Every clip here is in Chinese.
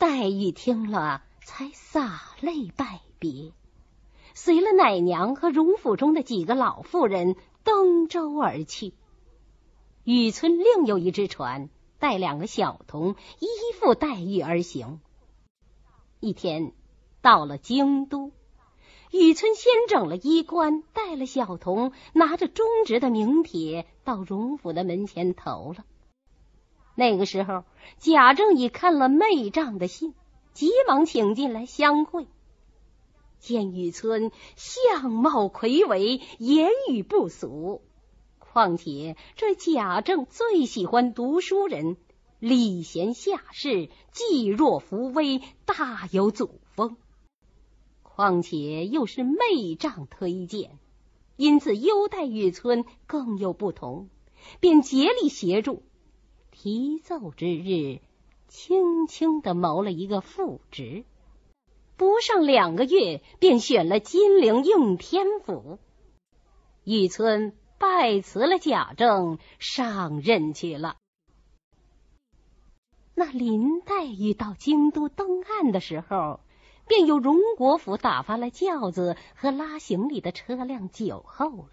黛玉听了，才洒泪拜别，随了奶娘和荣府中的几个老妇人登舟而去。雨村另有一只船，带两个小童依附黛玉而行。一天到了京都，雨村先整了衣冠，带了小童，拿着中职的名帖到荣府的门前投了。那个时候，贾政已看了媚丈的信，急忙请进来相会。见雨村相貌魁伟，言语不俗。况且这贾政最喜欢读书人，礼贤下士，济弱扶危，大有祖风。况且又是媚丈推荐，因此优待雨村更有不同，便竭力协助。提奏之日，轻轻的谋了一个副职，不上两个月，便选了金陵应天府。玉村拜辞了贾政，上任去了。那林黛玉到京都登岸的时候，便由荣国府打发了轿子和拉行李的车辆酒候了。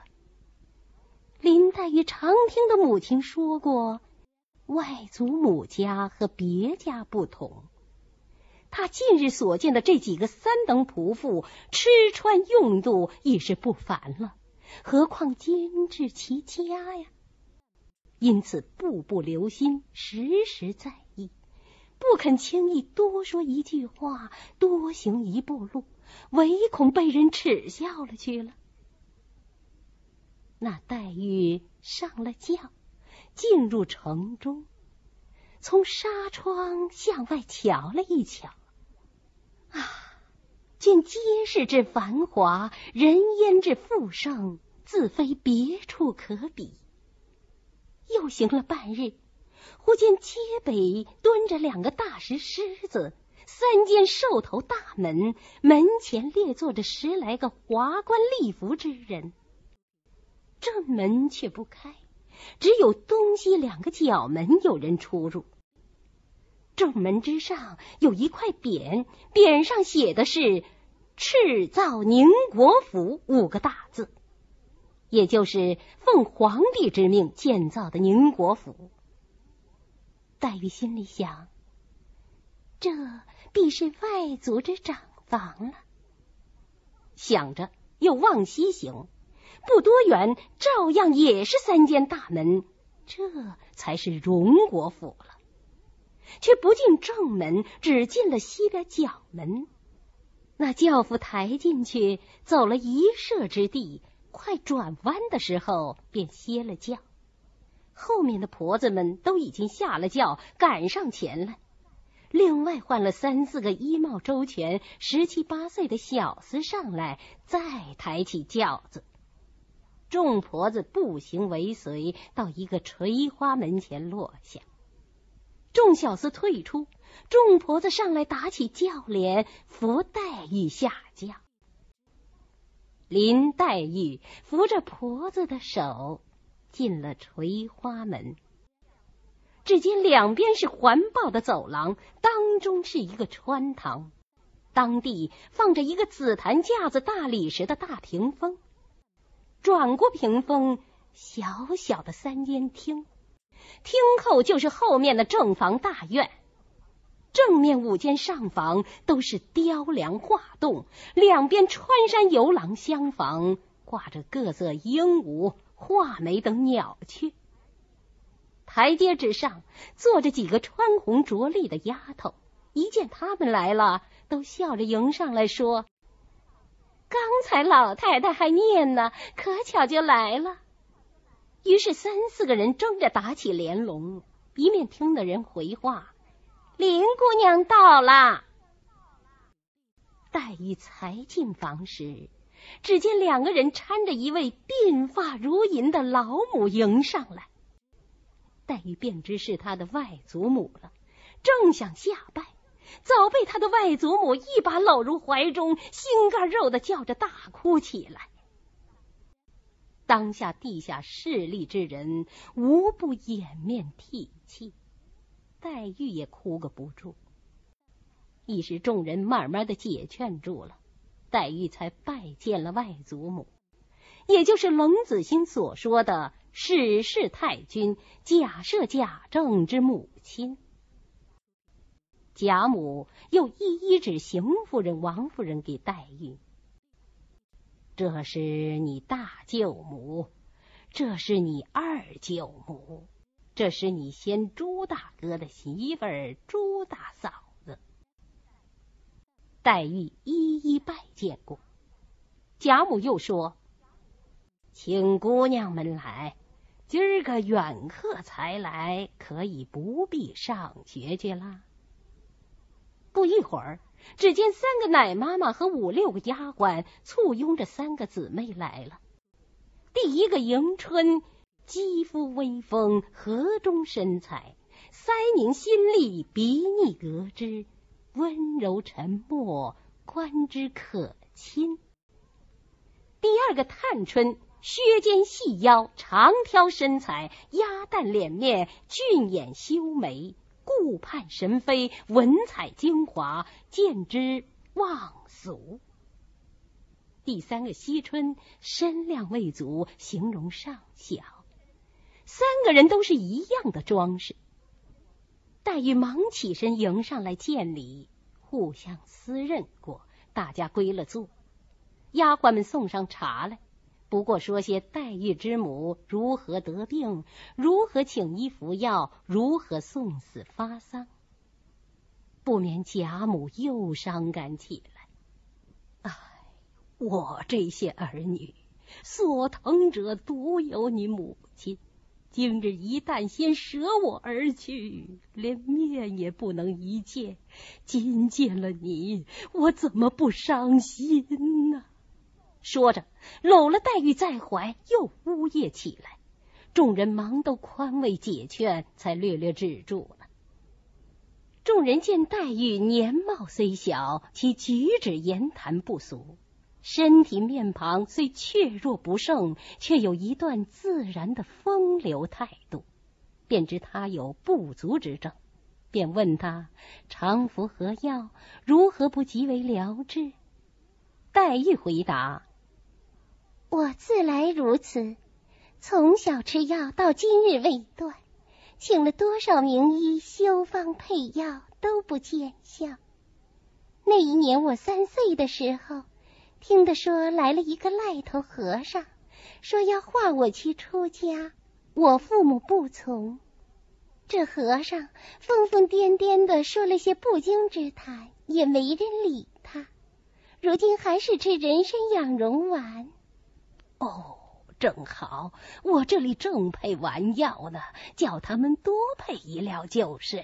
林黛玉常听的母亲说过。外祖母家和别家不同，他近日所见的这几个三等仆妇，吃穿用度已是不凡了，何况监制其家呀？因此步步留心，时时在意，不肯轻易多说一句话，多行一步路，唯恐被人耻笑了去了。那黛玉上了轿。进入城中，从纱窗向外瞧了一瞧，啊，见街市之繁华，人烟之富盛，自非别处可比。又行了半日，忽见街北蹲着两个大石狮子，三间兽头大门，门前列坐着十来个华冠丽服之人，正门却不开。只有东西两个角门有人出入。正门之上有一块匾，匾上写的是“敕造宁国府”五个大字，也就是奉皇帝之命建造的宁国府。黛玉心里想：这必是外族之长房了。想着，又往西行。不多远，照样也是三间大门，这才是荣国府了。却不进正门，只进了西边角门。那轿夫抬进去，走了一射之地，快转弯的时候，便歇了轿。后面的婆子们都已经下了轿，赶上前来。另外换了三四个衣帽周全、十七八岁的小厮上来，再抬起轿子。众婆子步行尾随，到一个垂花门前落下。众小厮退出，众婆子上来打起轿帘，扶黛玉下轿。林黛玉扶着婆子的手进了垂花门，只见两边是环抱的走廊，当中是一个穿堂，当地放着一个紫檀架子大理石的大屏风。转过屏风，小小的三间厅，厅后就是后面的正房大院。正面五间上房都是雕梁画栋，两边穿山游廊厢房挂着各色鹦鹉、画眉等鸟雀。台阶之上坐着几个穿红着绿的丫头，一见他们来了，都笑着迎上来说。刚才老太太还念呢，可巧就来了。于是三四个人争着打起连龙，一面听的人回话：“林姑娘到了。”黛玉才进房时，只见两个人搀着一位鬓发如银的老母迎上来。黛玉便知是她的外祖母了，正想下拜。早被他的外祖母一把搂入怀中，心肝肉的叫着大哭起来。当下地下势力之人无不掩面涕泣，黛玉也哭个不住。一时众人慢慢的解劝住了，黛玉才拜见了外祖母，也就是冷子兴所说的史氏太君假设、贾政之母亲。贾母又一一指邢夫人、王夫人给黛玉：“这是你大舅母，这是你二舅母，这是你先朱大哥的媳妇儿朱大嫂子。”黛玉一一拜见过。贾母又说：“请姑娘们来，今儿个远客才来，可以不必上学去啦。”不一会儿，只见三个奶妈妈和五六个丫鬟簇拥着三个姊妹来了。第一个迎春，肌肤微丰，河中身材，腮凝心丽，鼻腻隔之，温柔沉默，观之可亲。第二个探春，削肩细腰，长挑身材，鸭蛋脸面，俊眼修眉。顾盼神飞，文采精华，见之忘俗。第三个惜春，身量未足，形容尚小。三个人都是一样的装饰。黛玉忙起身迎上来见礼，互相私认过，大家归了座。丫鬟们送上茶来。不过说些黛玉之母如何得病，如何请医服药，如何送死发丧，不免贾母又伤感起来。唉，我这些儿女所疼者独有你母亲，今日一旦先舍我而去，连面也不能一见，今见了你，我怎么不伤心呢？说着，搂了黛玉在怀，又呜咽起来。众人忙都宽慰解劝，才略略止住了。众人见黛玉年貌虽小，其举止言谈不俗，身体面庞虽怯弱不胜，却有一段自然的风流态度，便知她有不足之症，便问她常服何药，如何不即为疗治？黛玉回答。我自来如此，从小吃药到今日未断，请了多少名医修方配药都不见效。那一年我三岁的时候，听得说来了一个赖头和尚，说要化我去出家，我父母不从。这和尚疯疯癫癫的说了些不经之谈，也没人理他。如今还是吃人参养荣丸。哦，正好，我这里正配丸药呢，叫他们多配一料就是了。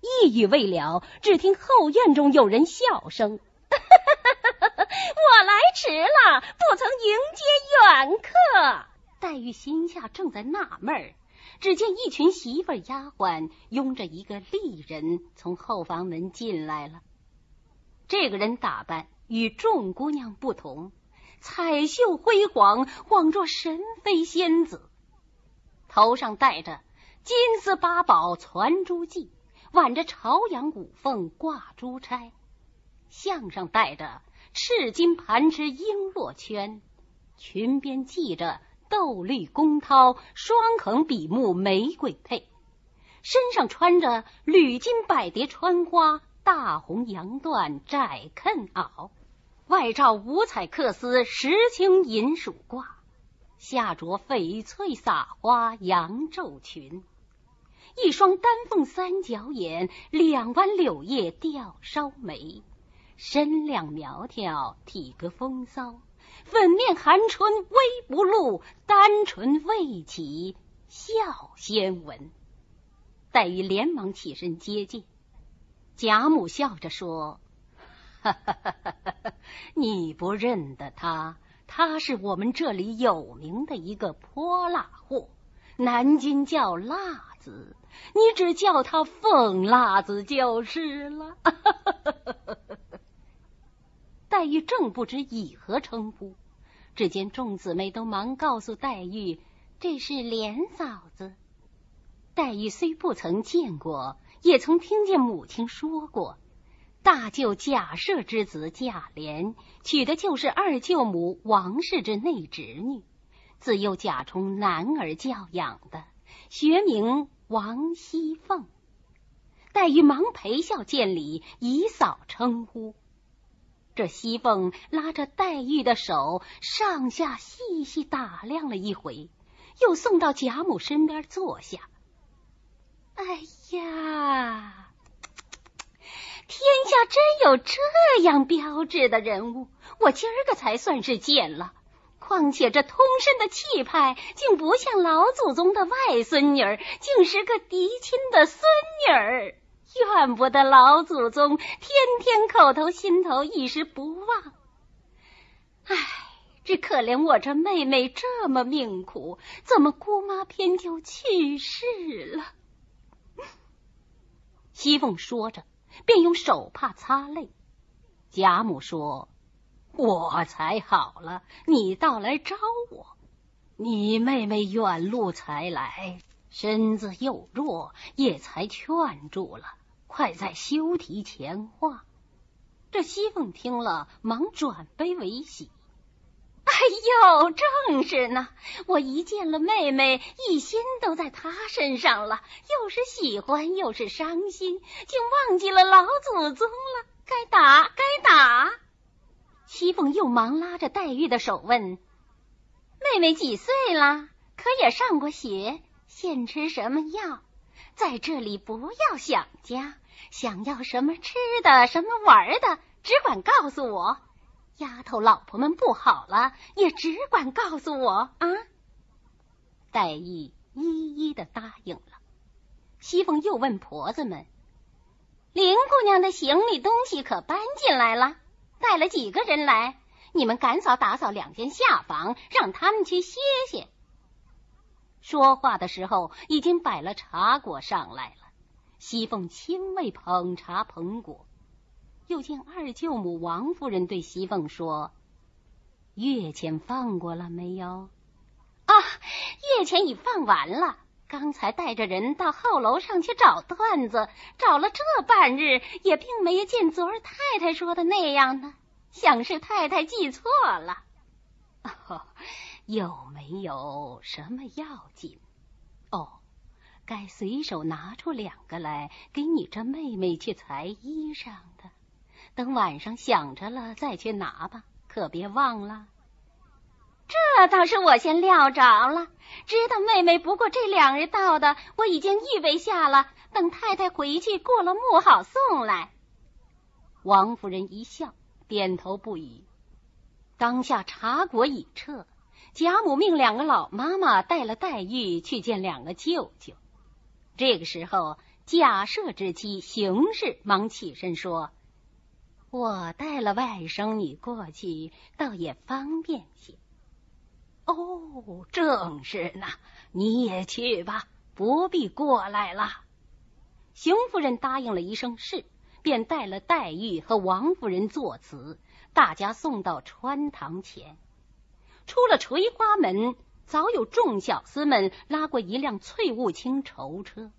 一语未了，只听后院中有人笑声：“ 我来迟了，不曾迎接远客。”黛玉心下正在纳闷，只见一群媳妇丫鬟拥着一个丽人从后房门进来了。这个人打扮与众姑娘不同。彩绣辉煌，恍若神妃仙子。头上戴着金丝八宝攒珠髻，挽着朝阳五凤挂珠钗，项上戴着赤金盘枝璎珞圈，裙边系着豆绿宫绦双横笔目玫瑰佩，身上穿着缕金百蝶穿花大红洋缎窄裉袄。外罩五彩缂丝石青银鼠褂，下着翡翠撒花羊皱裙，一双丹凤三角眼，两弯柳叶吊梢眉，身量苗条，体格风骚，粉面含春微不露，单唇未启笑先闻。黛玉连忙起身接见，贾母笑着说。哈哈哈哈哈！你不认得他？他是我们这里有名的一个泼辣货，南京叫辣子，你只叫他凤辣子就是了。哈哈哈！黛玉正不知以何称呼，只见众姊妹都忙告诉黛玉，这是莲嫂子。黛玉虽不曾见过，也曾听见母亲说过。大舅贾赦之子贾琏娶的就是二舅母王氏之内侄女，自幼贾充男儿教养的，学名王熙凤。黛玉忙陪笑见礼，以嫂称呼。这熙凤拉着黛玉的手，上下细细打量了一回，又送到贾母身边坐下。哎呀！天下真有这样标致的人物，我今儿个才算是见了。况且这通身的气派，竟不像老祖宗的外孙女儿，竟是个嫡亲的孙女儿。怨不得老祖宗天天口头心头一时不忘。唉，只可怜我这妹妹这么命苦，怎么姑妈偏就去世了？西凤说着。便用手帕擦泪。贾母说：“我才好了，你倒来招我。你妹妹远路才来，身子又弱，也才劝住了。快在休提前话。”这熙凤听了，忙转悲为喜。哎呦，正是呢！我一见了妹妹，一心都在她身上了，又是喜欢又是伤心，竟忘记了老祖宗了。该打，该打！熙凤又忙拉着黛玉的手问：“妹妹几岁了？可也上过学？现吃什么药？在这里不要想家，想要什么吃的，什么玩的，只管告诉我。”丫头老婆们不好了，也只管告诉我啊！黛玉一一的答应了。西凤又问婆子们：“林姑娘的行李东西可搬进来了？带了几个人来？你们赶早打扫两间下房，让他们去歇歇。”说话的时候，已经摆了茶果上来了。西凤亲为捧茶捧果。又见二舅母王夫人对熙凤说：“月钱放过了没有？”啊，月钱已放完了。刚才带着人到后楼上去找段子，找了这半日，也并没见昨儿太太说的那样呢。想是太太记错了。哦，有没有什么要紧？哦，该随手拿出两个来，给你这妹妹去裁衣裳的。等晚上想着了再去拿吧，可别忘了。这倒是我先料着了，知道妹妹不过这两日到的，我已经预备下了，等太太回去过了目好送来。王夫人一笑，点头不语。当下茶果已撤，贾母命两个老妈妈带了黛玉去见两个舅舅。这个时候，贾赦之妻邢氏忙起身说。我带了外甥女过去，倒也方便些。哦，正是呢，你也去吧，不必过来了。邢夫人答应了一声是，便带了黛玉和王夫人作辞，大家送到穿堂前。出了垂花门，早有众小厮们拉过一辆翠雾青绸车。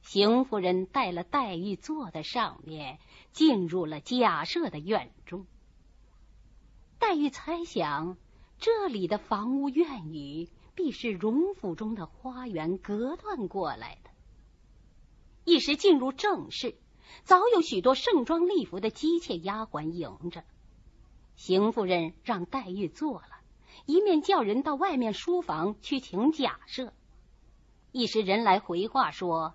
邢夫人带了黛玉坐在上面，进入了贾赦的院中。黛玉猜想，这里的房屋院宇必是荣府中的花园隔断过来的。一时进入正室，早有许多盛装丽服的姬妾丫鬟迎着。邢夫人让黛玉坐了，一面叫人到外面书房去请贾赦。一时人来回话说。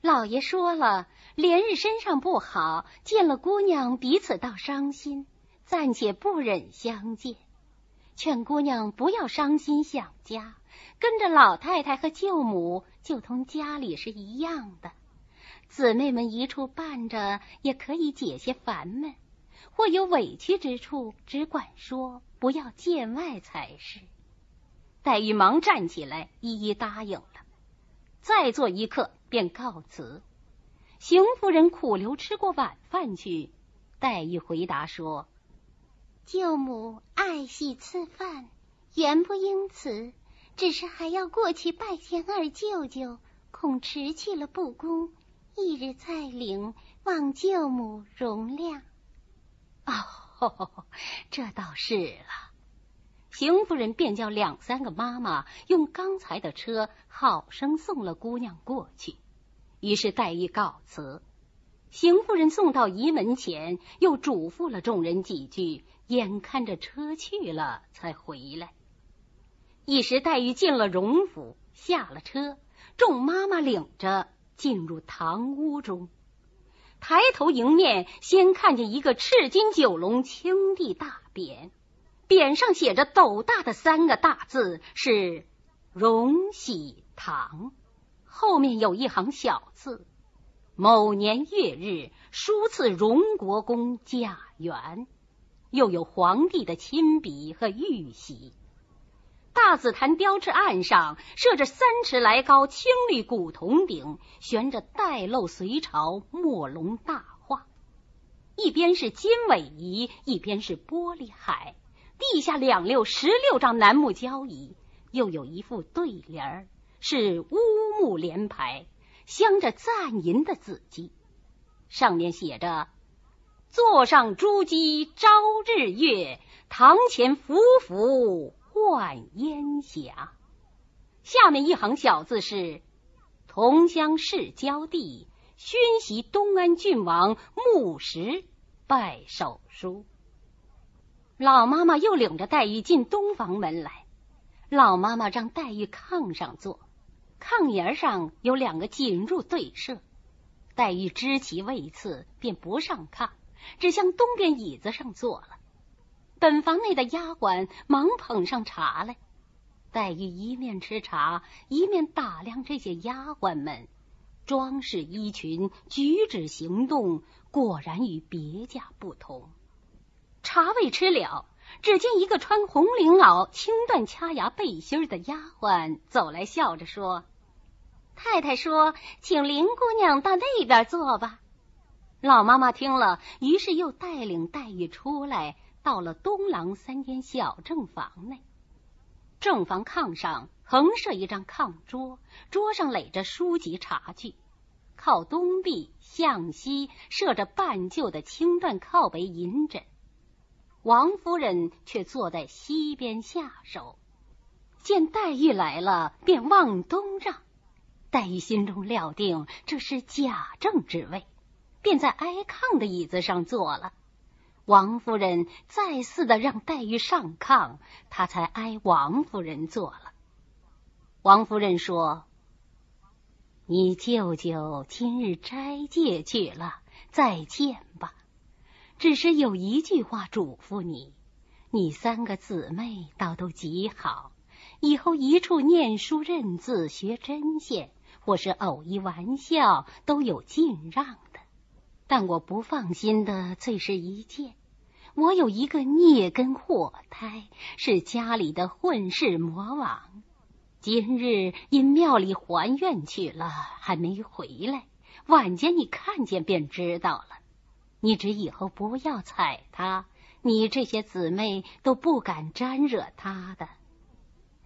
老爷说了，连日身上不好，见了姑娘彼此倒伤心，暂且不忍相见。劝姑娘不要伤心想家，跟着老太太和舅母，就同家里是一样的。姊妹们一处伴着，也可以解些烦闷。或有委屈之处，只管说，不要见外才是。黛玉忙站起来，一一答应了。再坐一刻。便告辞。邢夫人苦留吃过晚饭去。黛玉回答说：“舅母爱惜赐饭，原不应辞，只是还要过去拜见二舅舅，恐迟去了不恭。一日再领，望舅母容谅。哦，这倒是了。邢夫人便叫两三个妈妈用刚才的车好生送了姑娘过去。于是黛玉告辞。邢夫人送到仪门前，又嘱咐了众人几句，眼看着车去了，才回来。一时黛玉进了荣府，下了车，众妈妈领着进入堂屋中，抬头迎面，先看见一个赤金九龙青地大匾，匾上写着斗大的三个大字，是“荣禧堂”，后面有一行小字。某年月日，书赐荣国公贾元，又有皇帝的亲笔和玉玺。大紫檀雕制案上设着三尺来高青绿古铜鼎，悬着带漏隋朝墨龙大画，一边是金尾仪，一边是玻璃海，地下两溜十六张楠木交椅，又有一副对联儿是乌木联排。镶着赞银的字迹，上面写着“座上珠玑朝日月，堂前浮浮换烟霞”。下面一行小字是“同乡市交地，宣袭东安郡王穆实拜手书”。老妈妈又领着黛玉进东房门来，老妈妈让黛玉炕上坐。炕沿上有两个紧入对射，黛玉知其位次，便不上炕，只向东边椅子上坐了。本房内的丫鬟忙捧上茶来，黛玉一面吃茶，一面打量这些丫鬟们，装饰衣裙、举止行动，果然与别家不同。茶未吃了。只见一个穿红绫袄、青缎掐牙背心的丫鬟走来，笑着说：“太太说，请林姑娘到那边坐吧。”老妈妈听了，于是又带领黛玉出来，到了东廊三间小正房内。正房炕上横设一张炕桌，桌上垒着书籍茶具，靠东壁向西设着半旧的青缎靠背银枕。王夫人却坐在西边下手，见黛玉来了，便往东让。黛玉心中料定这是贾政之位，便在挨炕的椅子上坐了。王夫人再次的让黛玉上炕，她才挨王夫人坐了。王夫人说：“你舅舅今日斋戒去了，再见吧。”只是有一句话嘱咐你，你三个姊妹倒都极好，以后一处念书认字学针线，或是偶一玩笑，都有尽让的。但我不放心的最是一件，我有一个孽根祸胎，是家里的混世魔王，今日因庙里还愿去了，还没回来，晚间你看见便知道了。你只以后不要踩他，你这些姊妹都不敢沾惹他的。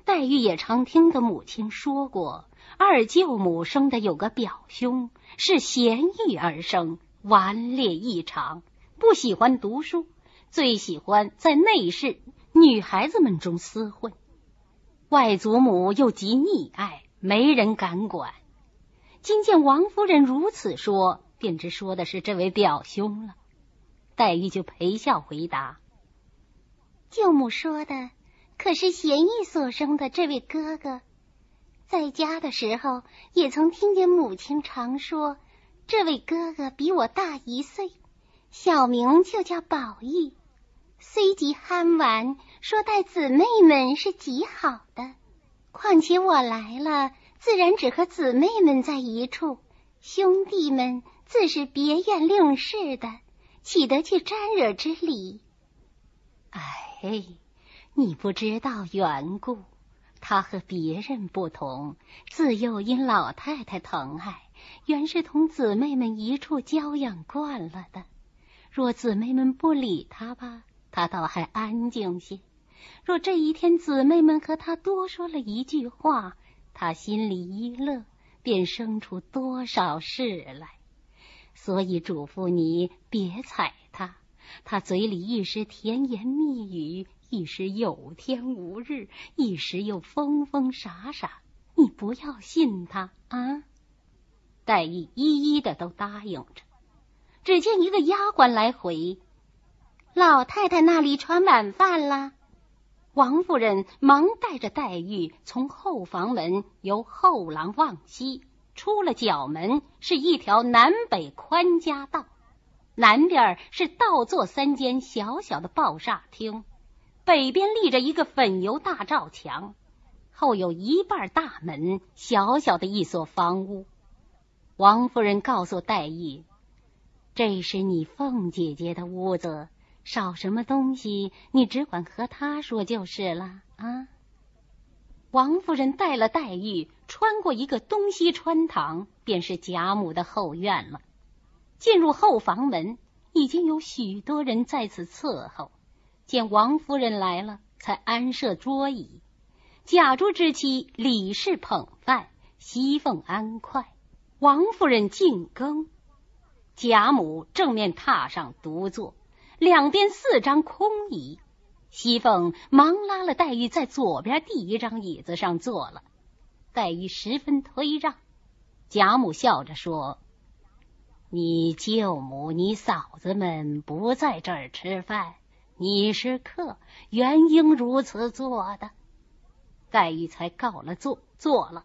黛玉也常听的母亲说过，二舅母生的有个表兄，是贤育而生，顽劣异常，不喜欢读书，最喜欢在内室女孩子们中厮混。外祖母又极溺爱，没人敢管。今见王夫人如此说。便知说的是这位表兄了，黛玉就陪笑回答：“舅母说的可是贤义所生的这位哥哥？在家的时候也曾听见母亲常说，这位哥哥比我大一岁，小名就叫宝玉，虽极憨玩，说待姊妹们是极好的。况且我来了，自然只和姊妹们在一处，兄弟们。”自是别院令事的，岂得去沾惹之理？哎，你不知道缘故。他和别人不同，自幼因老太太疼爱，原是同姊妹们一处娇养惯了的。若姊妹们不理他吧，他倒还安静些；若这一天姊妹们和他多说了一句话，他心里一乐，便生出多少事来。所以嘱咐你别睬他。他嘴里一时甜言蜜语，一时有天无日，一时又疯疯傻傻。你不要信他啊！黛玉一一的都答应着。只见一个丫鬟来回，老太太那里传晚饭了。王夫人忙带着黛玉从后房门由后廊往西，出了角门，是一条南北宽夹道。南边是倒座三间小小的抱厦厅，北边立着一个粉油大罩墙，后有一半大门，小小的一所房屋。王夫人告诉黛玉：“这是你凤姐姐的屋子，少什么东西，你只管和她说就是了。”啊！王夫人带了黛玉穿过一个东西穿堂，便是贾母的后院了。进入后房门，已经有许多人在此伺候。见王夫人来了，才安设桌椅。贾珠之妻李氏捧饭，熙凤安筷，王夫人进羹。贾母正面榻上独坐，两边四张空椅。熙凤忙拉了黛玉在左边第一张椅子上坐了。黛玉十分推让，贾母笑着说。你舅母、你嫂子们不在这儿吃饭，你是客，原应如此做的。黛玉才告了座，坐了。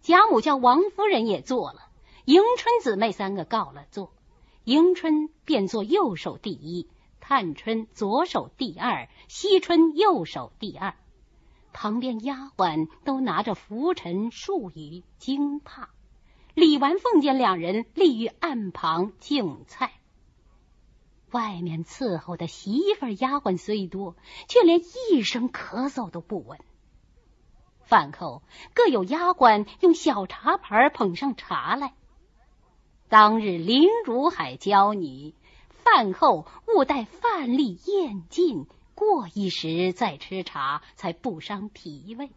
贾母叫王夫人也坐了，迎春姊妹三个告了座，迎春便坐右手第一，探春左手第二，惜春右手第二。旁边丫鬟都拿着拂尘、漱雨、惊帕。李纨、凤见两人立于案旁敬菜，外面伺候的媳妇丫鬟虽多，却连一声咳嗽都不闻。饭后各有丫鬟用小茶盘捧上茶来。当日林如海教你，饭后勿待饭粒咽尽，过一时再吃茶，才不伤脾胃。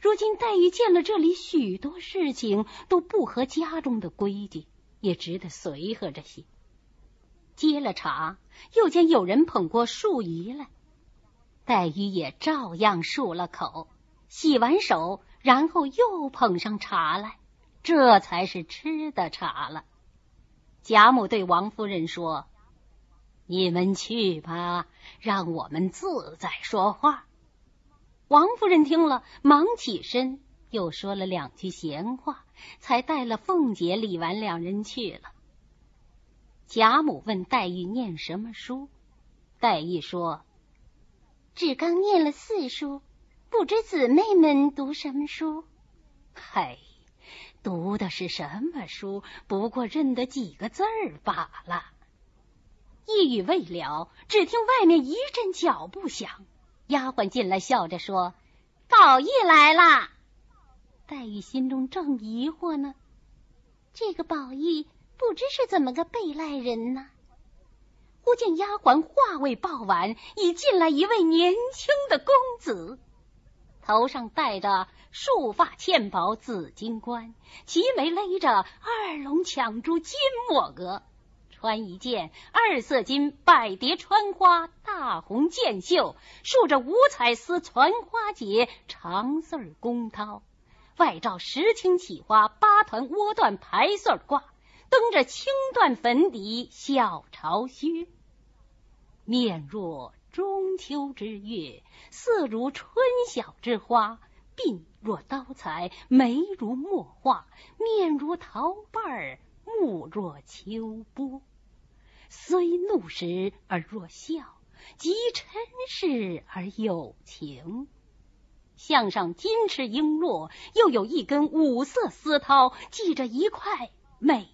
如今黛玉见了这里许多事情都不合家中的规矩，也只得随和着些。接了茶，又见有人捧过漱鱼来，黛玉也照样漱了口，洗完手，然后又捧上茶来，这才是吃的茶了。贾母对王夫人说：“你们去吧，让我们自在说话。”王夫人听了，忙起身，又说了两句闲话，才带了凤姐、李纨两人去了。贾母问黛玉念什么书，黛玉说：“只刚念了四书，不知姊妹们读什么书？”嘿，读的是什么书？不过认得几个字儿罢了。一语未了，只听外面一阵脚步响。丫鬟进来，笑着说：“宝玉来了。”黛玉心中正疑惑呢，这个宝玉不知是怎么个被赖人呢？忽见丫鬟话未报完，已进来一位年轻的公子，头上戴着束发嵌宝紫金冠，齐眉勒着二龙抢珠金抹额。穿一件二色金百蝶穿花大红箭袖，竖着五彩丝攒花结长穗宫绦，外罩石青起花八团窝缎排穗褂，蹬着青缎粉底小朝靴，面若中秋之月，色如春晓之花，鬓若刀裁，眉如墨画，面如桃瓣，目若秋波。虽怒时而若笑，即嗔视而有情。项上金翅璎珞，又有一根五色丝绦，系着一块美